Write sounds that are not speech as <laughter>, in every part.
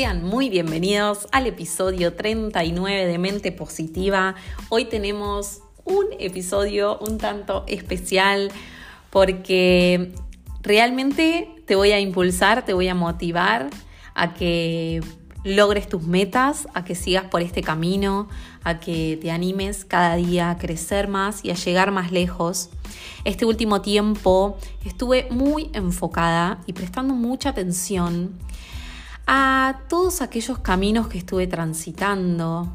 Sean muy bienvenidos al episodio 39 de Mente Positiva. Hoy tenemos un episodio un tanto especial porque realmente te voy a impulsar, te voy a motivar a que logres tus metas, a que sigas por este camino, a que te animes cada día a crecer más y a llegar más lejos. Este último tiempo estuve muy enfocada y prestando mucha atención a todos aquellos caminos que estuve transitando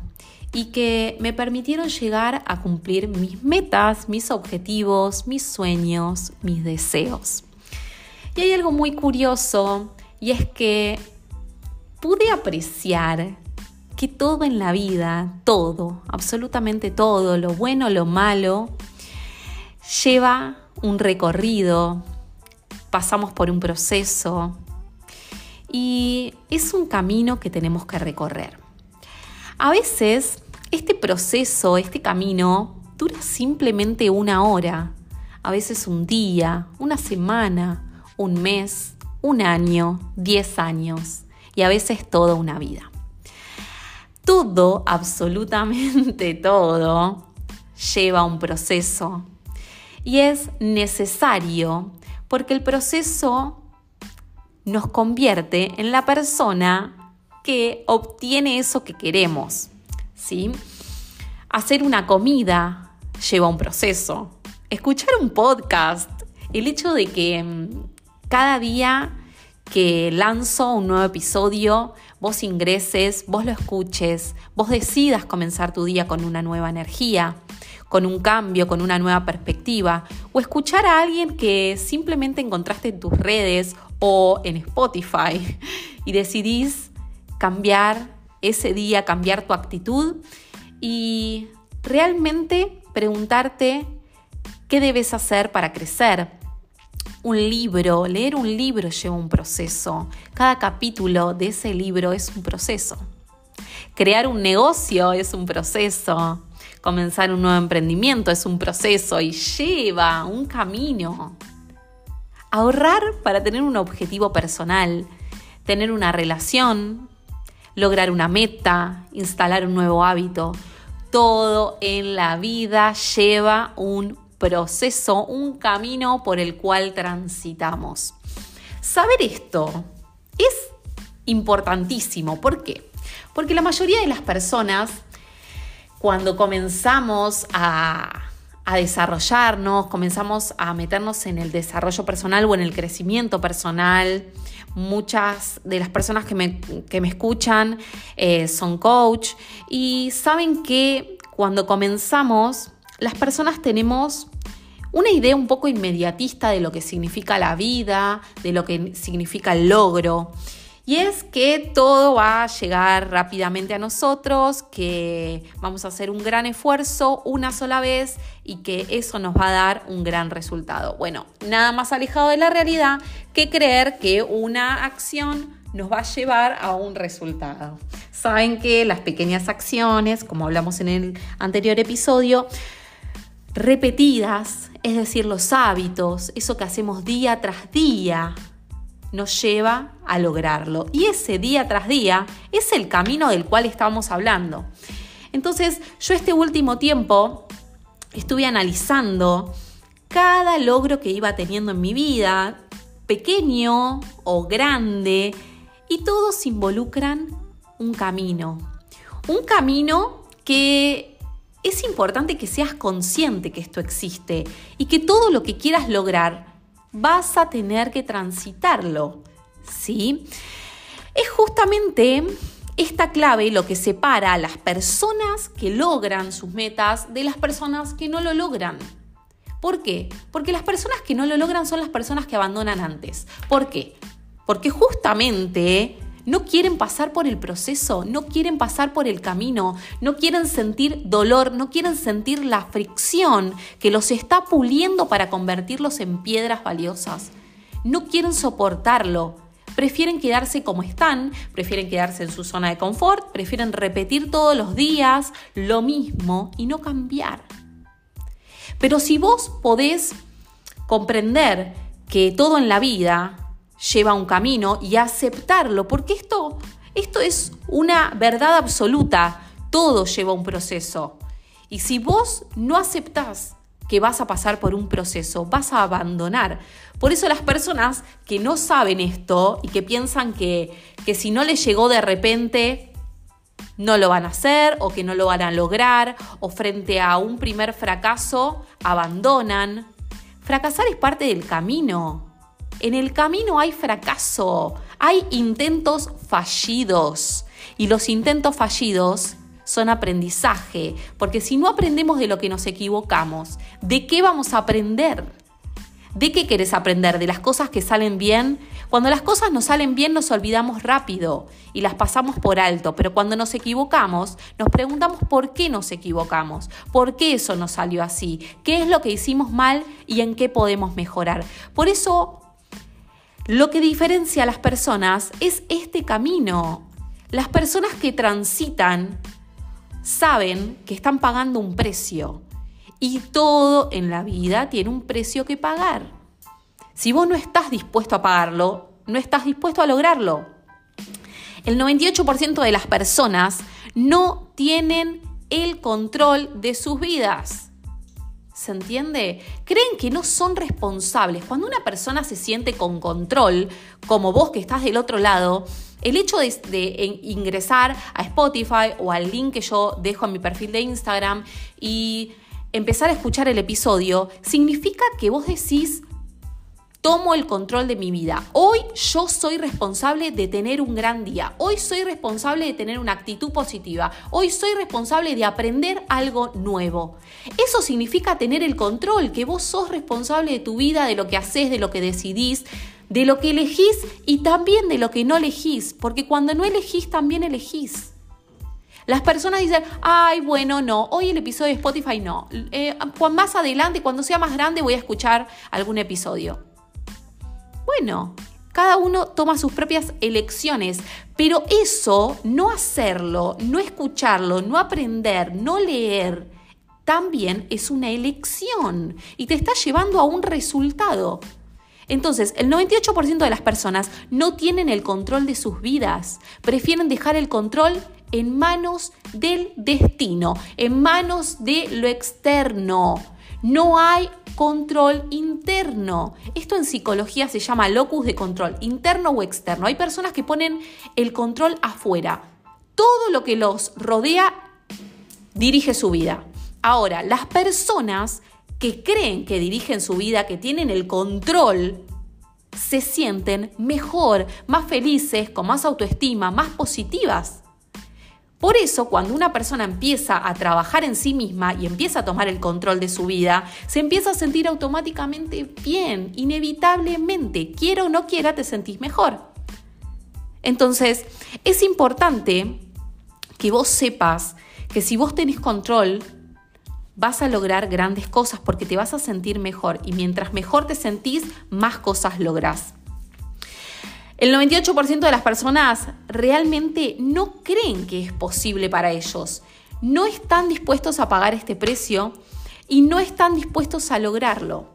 y que me permitieron llegar a cumplir mis metas, mis objetivos, mis sueños, mis deseos. Y hay algo muy curioso y es que pude apreciar que todo en la vida, todo, absolutamente todo, lo bueno, lo malo, lleva un recorrido, pasamos por un proceso, y es un camino que tenemos que recorrer. A veces este proceso, este camino, dura simplemente una hora, a veces un día, una semana, un mes, un año, diez años y a veces toda una vida. Todo, absolutamente <laughs> todo, lleva un proceso y es necesario porque el proceso nos convierte en la persona que obtiene eso que queremos. ¿sí? Hacer una comida lleva un proceso. Escuchar un podcast, el hecho de que mm, cada día que lanzo un nuevo episodio, vos ingreses, vos lo escuches, vos decidas comenzar tu día con una nueva energía, con un cambio, con una nueva perspectiva, o escuchar a alguien que simplemente encontraste en tus redes o en Spotify y decidís cambiar ese día, cambiar tu actitud y realmente preguntarte qué debes hacer para crecer. Un libro, leer un libro lleva un proceso. Cada capítulo de ese libro es un proceso. Crear un negocio es un proceso. Comenzar un nuevo emprendimiento es un proceso y lleva un camino. Ahorrar para tener un objetivo personal, tener una relación, lograr una meta, instalar un nuevo hábito. Todo en la vida lleva un proceso, un camino por el cual transitamos. Saber esto es importantísimo. ¿Por qué? Porque la mayoría de las personas, cuando comenzamos a a desarrollarnos, comenzamos a meternos en el desarrollo personal o en el crecimiento personal. Muchas de las personas que me, escuchan eh, son coach y saben que cuando comenzamos, las personas tenemos una idea un poco inmediatista de lo que significa la vida, de lo que significa el logro. Y es que todo va a llegar rápidamente a nosotros, que vamos a hacer un gran esfuerzo una sola vez y que eso nos va a dar un gran resultado. Bueno, nada más alejado de la realidad que creer que una acción nos va a llevar a un resultado. Saben que las pequeñas acciones, como hablamos en el anterior episodio, repetidas, es decir, los hábitos, eso que hacemos día tras día, nos lleva a lograrlo. Y ese día tras día es el camino del cual estábamos hablando. Entonces, yo este último tiempo estuve analizando cada logro que iba teniendo en mi vida, pequeño o grande, y todos involucran un camino. Un camino que es importante que seas consciente que esto existe y que todo lo que quieras lograr vas a tener que transitarlo, ¿sí? Es justamente esta clave lo que separa a las personas que logran sus metas de las personas que no lo logran. ¿Por qué? Porque las personas que no lo logran son las personas que abandonan antes. ¿Por qué? Porque justamente no quieren pasar por el proceso, no quieren pasar por el camino, no quieren sentir dolor, no quieren sentir la fricción que los está puliendo para convertirlos en piedras valiosas. No quieren soportarlo. Prefieren quedarse como están, prefieren quedarse en su zona de confort, prefieren repetir todos los días lo mismo y no cambiar. Pero si vos podés comprender que todo en la vida lleva un camino y aceptarlo, porque esto, esto es una verdad absoluta, todo lleva un proceso. Y si vos no aceptás que vas a pasar por un proceso, vas a abandonar. Por eso las personas que no saben esto y que piensan que, que si no les llegó de repente, no lo van a hacer o que no lo van a lograr o frente a un primer fracaso, abandonan. Fracasar es parte del camino. En el camino hay fracaso, hay intentos fallidos y los intentos fallidos son aprendizaje, porque si no aprendemos de lo que nos equivocamos, ¿de qué vamos a aprender? ¿De qué querés aprender? ¿De las cosas que salen bien? Cuando las cosas nos salen bien nos olvidamos rápido y las pasamos por alto, pero cuando nos equivocamos nos preguntamos por qué nos equivocamos, por qué eso nos salió así, qué es lo que hicimos mal y en qué podemos mejorar. Por eso lo que diferencia a las personas es este camino. Las personas que transitan saben que están pagando un precio y todo en la vida tiene un precio que pagar. Si vos no estás dispuesto a pagarlo, no estás dispuesto a lograrlo. El 98% de las personas no tienen el control de sus vidas. ¿Se entiende? Creen que no son responsables. Cuando una persona se siente con control, como vos que estás del otro lado, el hecho de, ingresar a Spotify o al link que yo dejo en mi perfil de Instagram y empezar a escuchar el episodio, significa que vos decís, tomo el control de mi vida. Hoy yo soy responsable de tener un gran día. Hoy soy responsable de tener una actitud positiva. Hoy soy responsable de aprender algo nuevo. Eso significa tener el control, que vos sos responsable de tu vida, de lo que haces, de lo que decidís, de lo que elegís y también de lo que no elegís. Porque cuando no elegís, también elegís. Las personas dicen, ay, bueno, no, hoy el episodio de Spotify no. Eh, más adelante, cuando sea más grande, voy a escuchar algún episodio. Bueno, cada uno toma sus propias elecciones, pero eso, no hacerlo, no escucharlo, no aprender, no leer, también es una elección y te está llevando a un resultado. Entonces, el 98% de las personas no tienen el control de sus vidas, prefieren dejar el control en manos del destino, en manos de lo externo. No hay control interno. Esto en psicología se llama locus de control, interno o externo. Hay personas que ponen el control afuera. Todo lo que los rodea dirige su vida. Ahora, las personas que creen que dirigen su vida, que tienen el control, se sienten mejor, más felices, con más autoestima, más positivas. Por eso, cuando una persona empieza a trabajar en sí misma y empieza a tomar el control de su vida, se empieza a sentir automáticamente bien, inevitablemente, quiera o no quiera, te sentís mejor. Entonces, es importante que vos sepas que si vos tenés control, vas a lograr grandes cosas porque te vas a sentir mejor y mientras mejor te sentís, más cosas lográs. El 98% de las personas realmente no creen que es posible para ellos. No están dispuestos a pagar este precio y no están dispuestos a lograrlo.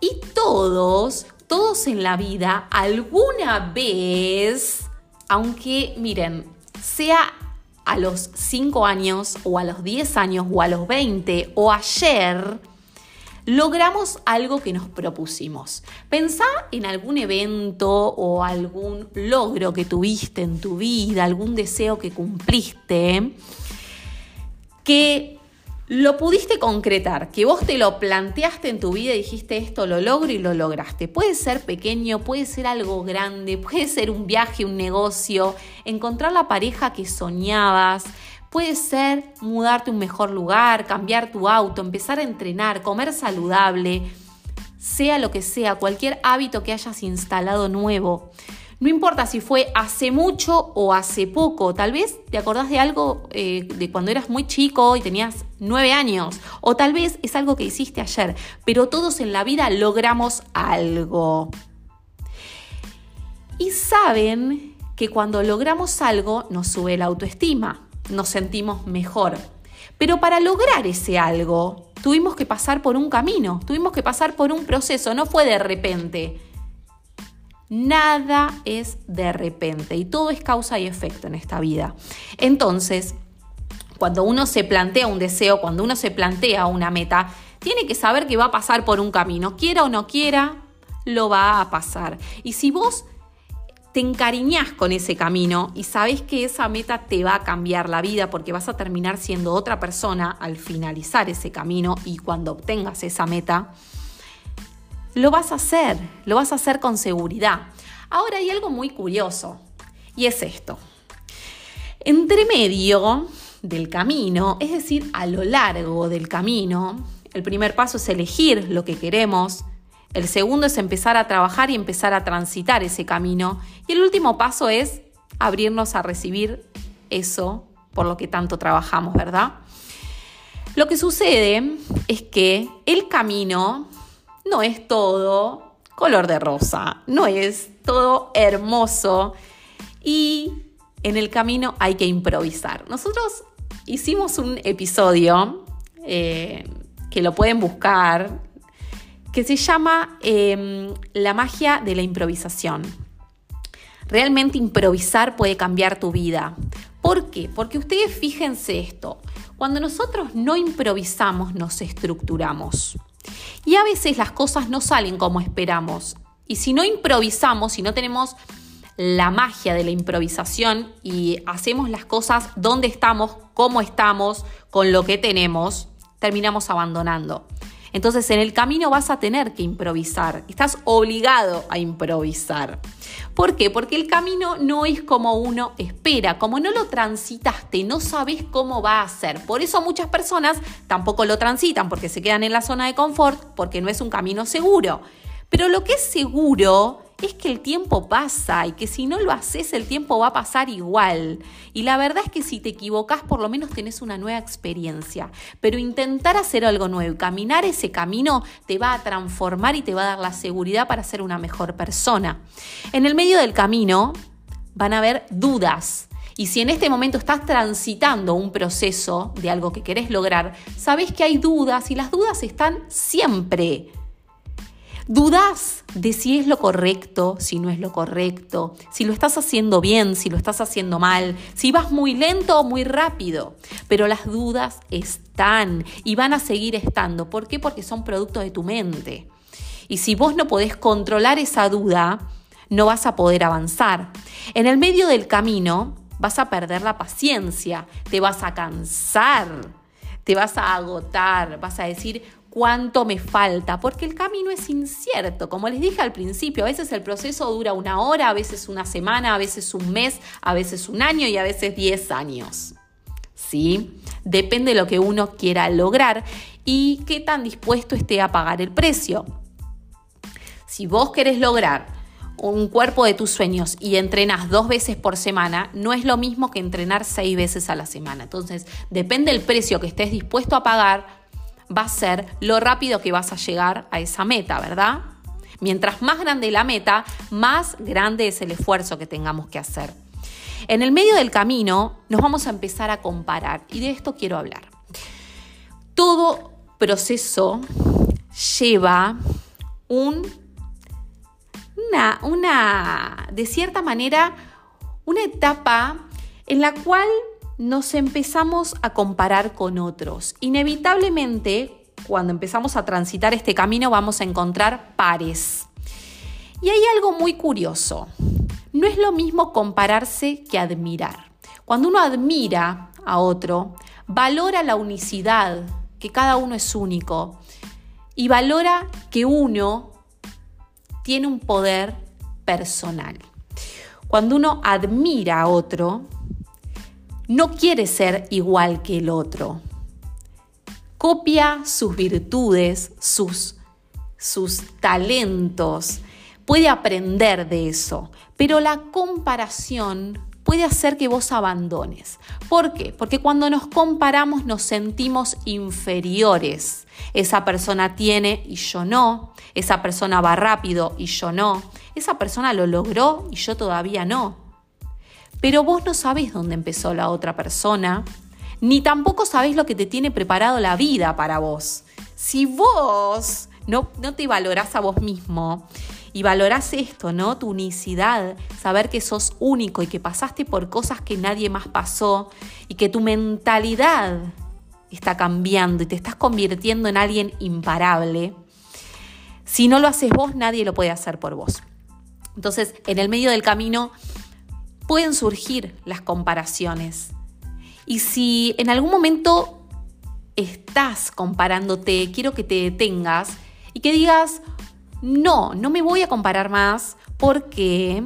Y todos, todos en la vida, alguna vez, aunque miren, sea a los 5 años o a los 10 años o a los 20 o ayer, logramos algo que nos propusimos. Pensá en algún evento o algún logro que tuviste en tu vida, algún deseo que cumpliste, que lo pudiste concretar, que vos te lo planteaste en tu vida y dijiste esto lo logro y lo lograste. Puede ser pequeño, puede ser algo grande, puede ser un viaje, un negocio, encontrar la pareja que soñabas, Puede ser mudarte a un mejor lugar, cambiar tu auto, empezar a entrenar, comer saludable, sea lo que sea, cualquier hábito que hayas instalado nuevo. No importa si fue hace mucho o hace poco, tal vez te acordás de algo eh, de cuando eras muy chico y tenías nueve años, o tal vez es algo que hiciste ayer, pero todos en la vida logramos algo. Y saben que cuando logramos algo nos sube la autoestima, nos sentimos mejor. Pero para lograr ese algo, tuvimos que pasar por un camino, tuvimos que pasar por un proceso, no fue de repente. Nada es de repente y todo es causa y efecto en esta vida. Entonces, cuando uno se plantea un deseo, cuando uno se plantea una meta, tiene que saber que va a pasar por un camino, quiera o no quiera, lo va a pasar. Y si vos te encariñás con ese camino y sabes que esa meta te va a cambiar la vida porque vas a terminar siendo otra persona al finalizar ese camino y cuando obtengas esa meta, lo vas a hacer, lo vas a hacer con seguridad. Ahora hay algo muy curioso y es esto. Entre medio del camino, es decir, a lo largo del camino, el primer paso es elegir lo que queremos, el segundo es empezar a trabajar y empezar a transitar ese camino y el último paso es abrirnos a recibir eso por lo que tanto trabajamos, ¿verdad? Lo que sucede es que el camino no es todo color de rosa, no es todo hermoso y en el camino hay que improvisar. Nosotros hicimos un episodio eh, que lo pueden buscar, que se llama em, La magia de la improvisación. Realmente improvisar puede cambiar tu vida. ¿Por qué? Porque ustedes fíjense esto, cuando nosotros no improvisamos nos estructuramos. Y a veces las cosas no salen como esperamos. Y si no improvisamos, si no tenemos la magia de la improvisación y hacemos las cosas donde estamos, cómo estamos, con lo que tenemos, terminamos abandonando. Entonces en el camino vas a tener que improvisar, estás obligado a improvisar. ¿Por qué? Porque el camino no es como uno espera, como no lo transitaste, no sabes cómo va a ser. Por eso muchas personas tampoco lo transitan, porque se quedan en la zona de confort, porque no es un camino seguro. Pero lo que es seguro es que el tiempo pasa y que si no lo haces el tiempo va a pasar igual. Y la verdad es que si te equivocas por lo menos tenés una nueva experiencia. Pero intentar hacer algo nuevo, caminar ese camino te va a transformar y te va a dar la seguridad para ser una mejor persona. En el medio del camino van a haber dudas. Y si en este momento estás transitando un proceso de algo que querés lograr, sabes que hay dudas y las dudas están siempre. Dudas de si es lo correcto, si no es lo correcto, si lo estás haciendo bien, si lo estás haciendo mal, si vas muy lento o muy rápido. Pero las dudas están y van a seguir estando. ¿Por qué? Porque son producto de tu mente. Y si vos no podés controlar esa duda, no vas a poder avanzar. En el medio del camino vas a perder la paciencia, te vas a cansar, te vas a agotar, vas a decir, cuánto me falta, porque el camino es incierto. Como les dije al principio, a veces el proceso dura una hora, a veces una semana, a veces un mes, a veces un año y a veces 10 años. ¿Sí? Depende de lo que uno quiera lograr y qué tan dispuesto esté a pagar el precio. Si vos querés lograr un cuerpo de tus sueños y entrenas dos veces por semana, no es lo mismo que entrenar seis veces a la semana. Entonces, depende del precio que estés dispuesto a pagar, va a ser lo rápido que vas a llegar a esa meta, ¿verdad? Mientras más grande la meta, más grande es el esfuerzo que tengamos que hacer. En el medio del camino nos vamos a empezar a comparar y de esto quiero hablar. Todo proceso lleva un, una, una, de cierta manera, una etapa en la cual nos empezamos a comparar con otros. Inevitablemente, cuando empezamos a transitar este camino, vamos a encontrar pares. Y hay algo muy curioso. No es lo mismo compararse que admirar. Cuando uno admira a otro, valora la unicidad, que cada uno es único, y valora que uno tiene un poder personal. Cuando uno admira a otro, no quiere ser igual que el otro. Copia sus virtudes, sus, sus talentos, puede aprender de eso, Pero la comparación puede hacer que vos abandones. ¿Por qué? Porque cuando nos comparamos nos sentimos inferiores. Esa persona tiene y yo no. Esa persona va rápido y yo no. Esa persona lo logró y yo todavía no. Pero vos no sabés dónde empezó la otra persona, ni tampoco sabés lo que te tiene preparado la vida para vos. Si vos no, no te valorás a vos mismo y valorás esto, ¿no? Tu unicidad, saber que sos único y que pasaste por cosas que nadie más pasó y que tu mentalidad está cambiando y te estás convirtiendo en alguien imparable. Si no lo haces vos, nadie lo puede hacer por vos. Entonces, en el medio del camino pueden surgir las comparaciones. Y si en algún momento estás comparándote, quiero que te detengas y que digas, no, no me voy a comparar más porque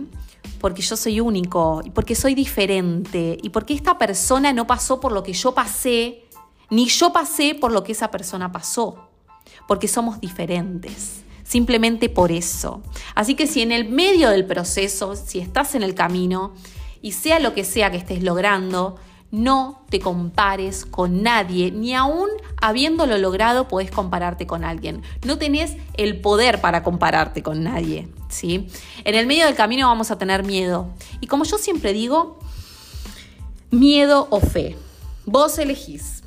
porque yo soy único y porque soy diferente y porque esta persona no pasó por lo que yo pasé, ni yo pasé por lo que esa persona pasó, porque somos diferentes. Simplemente por eso. Así que si en el medio del proceso, si estás en el camino y sea lo que sea que estés logrando, no te compares con nadie, ni aún habiéndolo logrado podés compararte con alguien. No tenés el poder para compararte con nadie, ¿sí? En el medio del camino vamos a tener miedo. Y como yo siempre digo, miedo o fe. Vos elegís.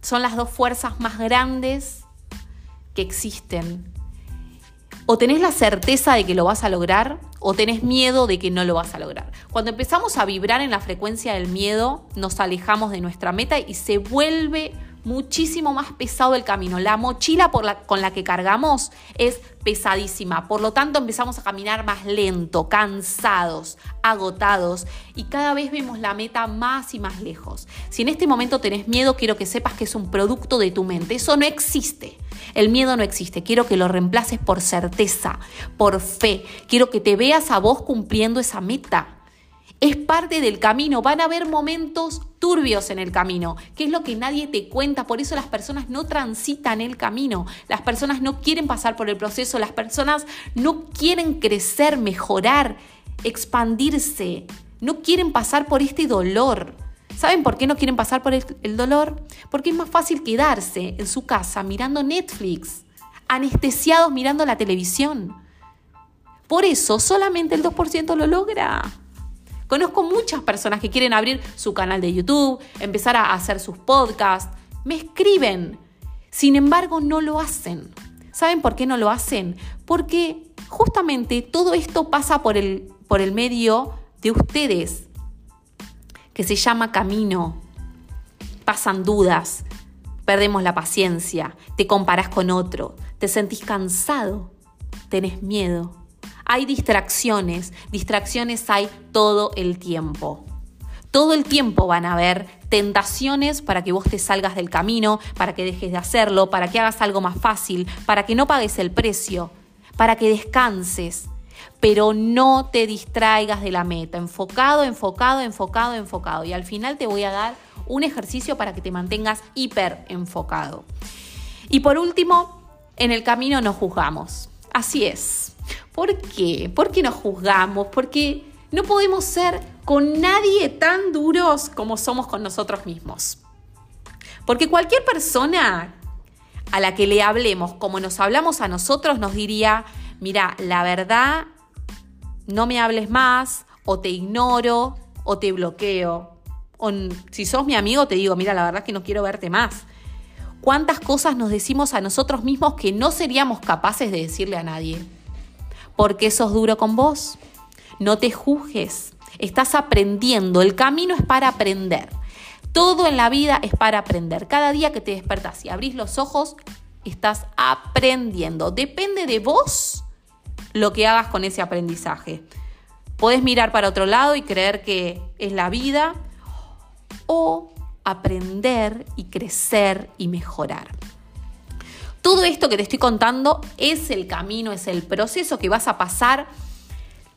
Son las dos fuerzas más grandes que existen. O tenés la certeza de que lo vas a lograr o tenés miedo de que no lo vas a lograr. Cuando empezamos a vibrar en la frecuencia del miedo, nos alejamos de nuestra meta y se vuelve muchísimo más pesado el camino. La mochila con la que cargamos es pesadísima. Por lo tanto, empezamos a caminar más lento, cansados, agotados y cada vez vemos la meta más y más lejos. Si en este momento tenés miedo, quiero que sepas que es un producto de tu mente. Eso no existe. El miedo no existe. Quiero que lo reemplaces por certeza, por fe. Quiero que te veas a vos cumpliendo esa meta. Es parte del camino. Van a haber momentos turbios en el camino, que es lo que nadie te cuenta. Por eso las personas no transitan el camino. Las personas no quieren pasar por el proceso. Las personas no quieren crecer, mejorar, expandirse. No quieren pasar por este dolor. ¿Saben por qué no quieren pasar por el, dolor? Porque es más fácil quedarse en su casa mirando Netflix, anestesiados mirando la televisión. Por eso solamente el 2% lo logra. Conozco muchas personas que quieren abrir su canal de YouTube, empezar a hacer sus podcasts, me escriben. Sin embargo, no lo hacen. ¿Saben por qué no lo hacen? Porque justamente todo esto pasa por el, por el medio de ustedes, que se llama camino. Pasan dudas, perdemos la paciencia, te comparás con otro, te sentís cansado, tenés miedo. Hay distracciones, distracciones hay todo el tiempo. Todo el tiempo van a haber tentaciones para que vos te salgas del camino, para que dejes de hacerlo, para que hagas algo más fácil, para que no pagues el precio, para que descanses pero no te distraigas de la meta. Enfocado, enfocado, enfocado, enfocado. Y al final te voy a dar un ejercicio para que te mantengas hiper enfocado. Y por último, en el camino nos juzgamos. Así es. ¿Por qué? ¿Por qué nos juzgamos? Porque no podemos ser con nadie tan duros como somos con nosotros mismos. Porque cualquier persona a la que le hablemos como nos hablamos a nosotros nos diría, mira, la verdad no me hables más, o te ignoro, o te bloqueo. O si sos mi amigo, te digo, mira, la verdad es que no quiero verte más. ¿Cuántas cosas nos decimos a nosotros mismos que no seríamos capaces de decirle a nadie? Porque sos duro con vos. No te juzgues. Estás aprendiendo. El camino es para aprender. Todo en la vida es para aprender. Cada día que te despertás y abrís los ojos, estás aprendiendo. Depende de vos lo que hagas con ese aprendizaje. Puedes mirar para otro lado y creer que es la vida o aprender y crecer y mejorar. Todo esto que te estoy contando es el camino, es el proceso que vas a pasar,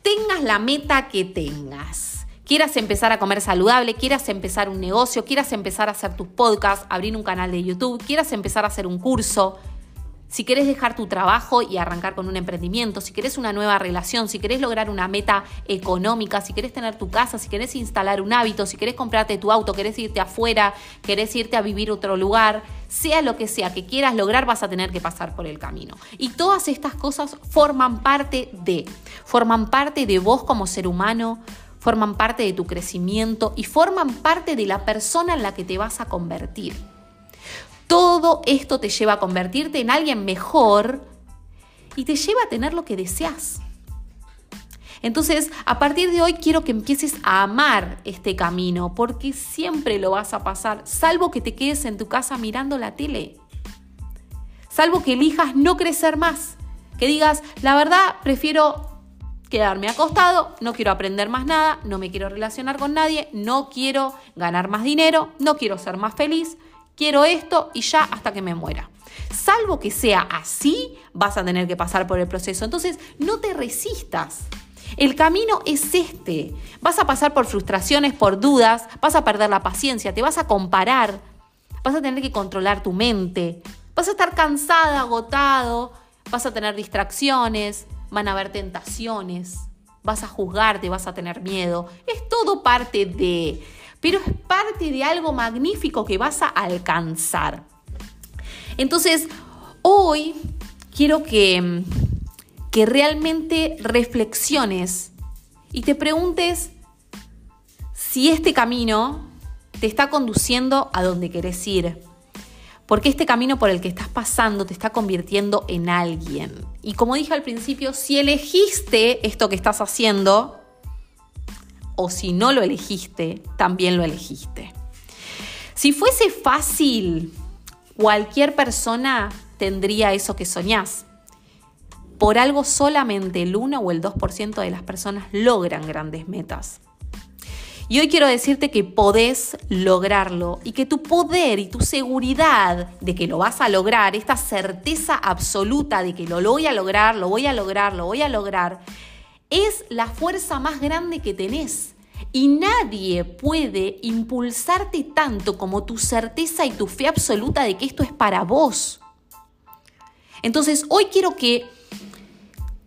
tengas la meta que tengas. Quieras empezar a comer saludable, quieras empezar un negocio, quieras empezar a hacer tus podcasts, abrir un canal de YouTube, quieras empezar a hacer un curso, si querés dejar tu trabajo y arrancar con un emprendimiento, si querés una nueva relación, si querés lograr una meta económica, si querés tener tu casa, si querés instalar un hábito, si querés comprarte tu auto, querés irte afuera, querés irte a vivir otro lugar, sea lo que sea que quieras lograr, vas a tener que pasar por el camino. Y todas estas cosas forman parte de, forman parte de vos como ser humano, forman parte de tu crecimiento y forman parte de la persona en la que te vas a convertir. Todo esto te lleva a convertirte en alguien mejor y te lleva a tener lo que deseas. Entonces, a partir de hoy quiero que empieces a amar este camino, porque siempre lo vas a pasar, salvo que te quedes en tu casa mirando la tele. Salvo que elijas no crecer más, que digas, la verdad, prefiero quedarme acostado, no quiero aprender más nada, no me quiero relacionar con nadie, no quiero ganar más dinero, no quiero ser más feliz, quiero esto y ya hasta que me muera. Salvo que sea así, vas a tener que pasar por el proceso. Entonces, no te resistas. El camino es este. Vas a pasar por frustraciones, por dudas, vas a perder la paciencia, te vas a comparar, vas a tener que controlar tu mente, vas a estar cansada, agotado, vas a tener distracciones, van a haber tentaciones, vas a juzgarte, vas a tener miedo. Es todo parte de pero es parte de algo magnífico que vas a alcanzar. Entonces, hoy quiero que, que realmente reflexiones y te preguntes si este camino te está conduciendo a donde querés ir. Porque este camino por el que estás pasando te está convirtiendo en alguien. Y como dije al principio, si elegiste esto que estás haciendo, o si no lo elegiste, también lo elegiste. Si fuese fácil, cualquier persona tendría eso que soñás. Por algo solamente el 1 o el 2% de las personas logran grandes metas. Y hoy quiero decirte que podés lograrlo y que tu poder y tu seguridad de que lo vas a lograr, esta certeza absoluta de que lo, lo voy a lograr, lo voy a lograr, lo voy a lograr, es la fuerza más grande que tenés. Y nadie puede impulsarte tanto como tu certeza y tu fe absoluta de que esto es para vos. Entonces, hoy quiero que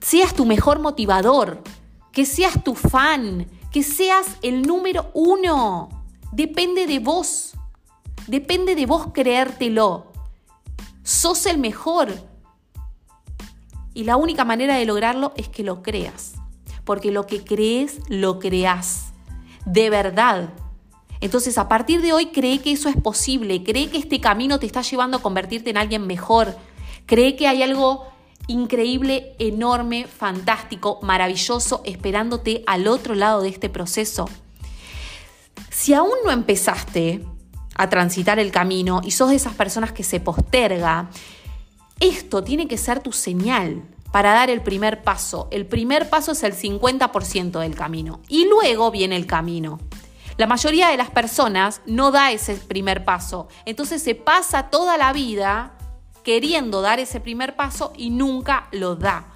seas tu mejor motivador, que seas tu fan, que seas el número uno. Depende de vos. Depende de vos creértelo. Sos el mejor. Y la única manera de lograrlo es que lo creas porque lo que crees, lo creas. De verdad. Entonces, a partir de hoy, cree que eso es posible, cree que este camino te está llevando a convertirte en alguien mejor, cree que hay algo increíble, enorme, fantástico, maravilloso, esperándote al otro lado de este proceso. Si aún no empezaste a transitar el camino y sos de esas personas que se posterga, esto tiene que ser tu señal para dar el primer paso. El primer paso es el 50% del camino y luego viene el camino. La mayoría de las personas no da ese primer paso, entonces se pasa toda la vida queriendo dar ese primer paso y nunca lo da.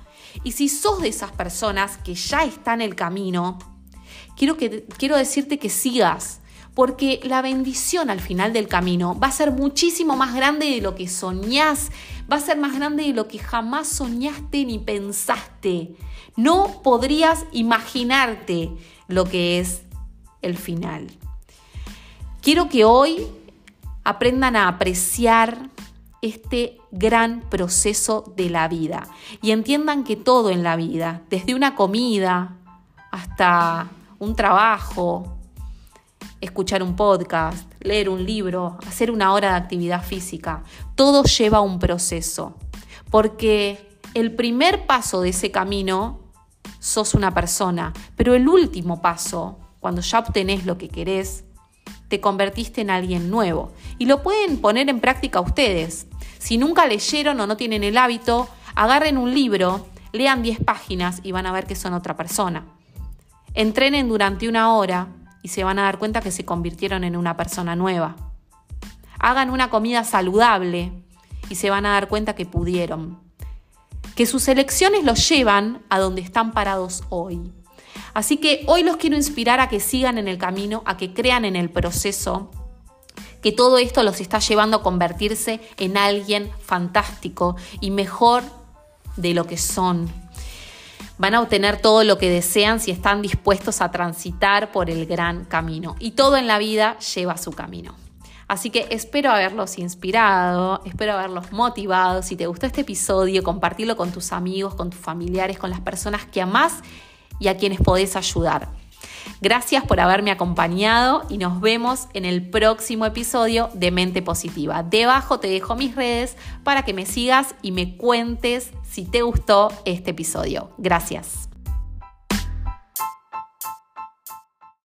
Y si sos de esas personas que ya están en el camino, quiero, que, quiero decirte que sigas, porque la bendición al final del camino va a ser muchísimo más grande de lo que soñás, va a ser más grande de lo que jamás soñaste ni pensaste. No podrías imaginarte lo que es el final. Quiero que hoy aprendan a apreciar este gran proceso de la vida y entiendan que todo en la vida, desde una comida hasta un trabajo, escuchar un podcast, leer un libro, hacer una hora de actividad física. Todo lleva un proceso, porque el primer paso de ese camino sos una persona, pero el último paso, cuando ya obtenés lo que querés, te convertiste en alguien nuevo. Y lo pueden poner en práctica ustedes. Si nunca leyeron o no tienen el hábito, agarren un libro, lean 10 páginas y van a ver que son otra persona. Entrenen durante una hora y se van a dar cuenta que se convirtieron en una persona nueva. Hagan una comida saludable y se van a dar cuenta que pudieron. Que sus elecciones los llevan a donde están parados hoy. Así que hoy los quiero inspirar a que sigan en el camino, a que crean en el proceso, que todo esto los está llevando a convertirse en alguien fantástico y mejor de lo que son. Van a obtener todo lo que desean si están dispuestos a transitar por el gran camino. Y todo en la vida lleva su camino. Así que espero haberlos inspirado, espero haberlos motivado. Si te gustó este episodio, compartirlo con tus amigos, con tus familiares, con las personas que amás y a quienes podés ayudar. Gracias por haberme acompañado y nos vemos en el próximo episodio de Mente Positiva. Debajo te dejo mis redes para que me sigas y me cuentes si te gustó este episodio. Gracias.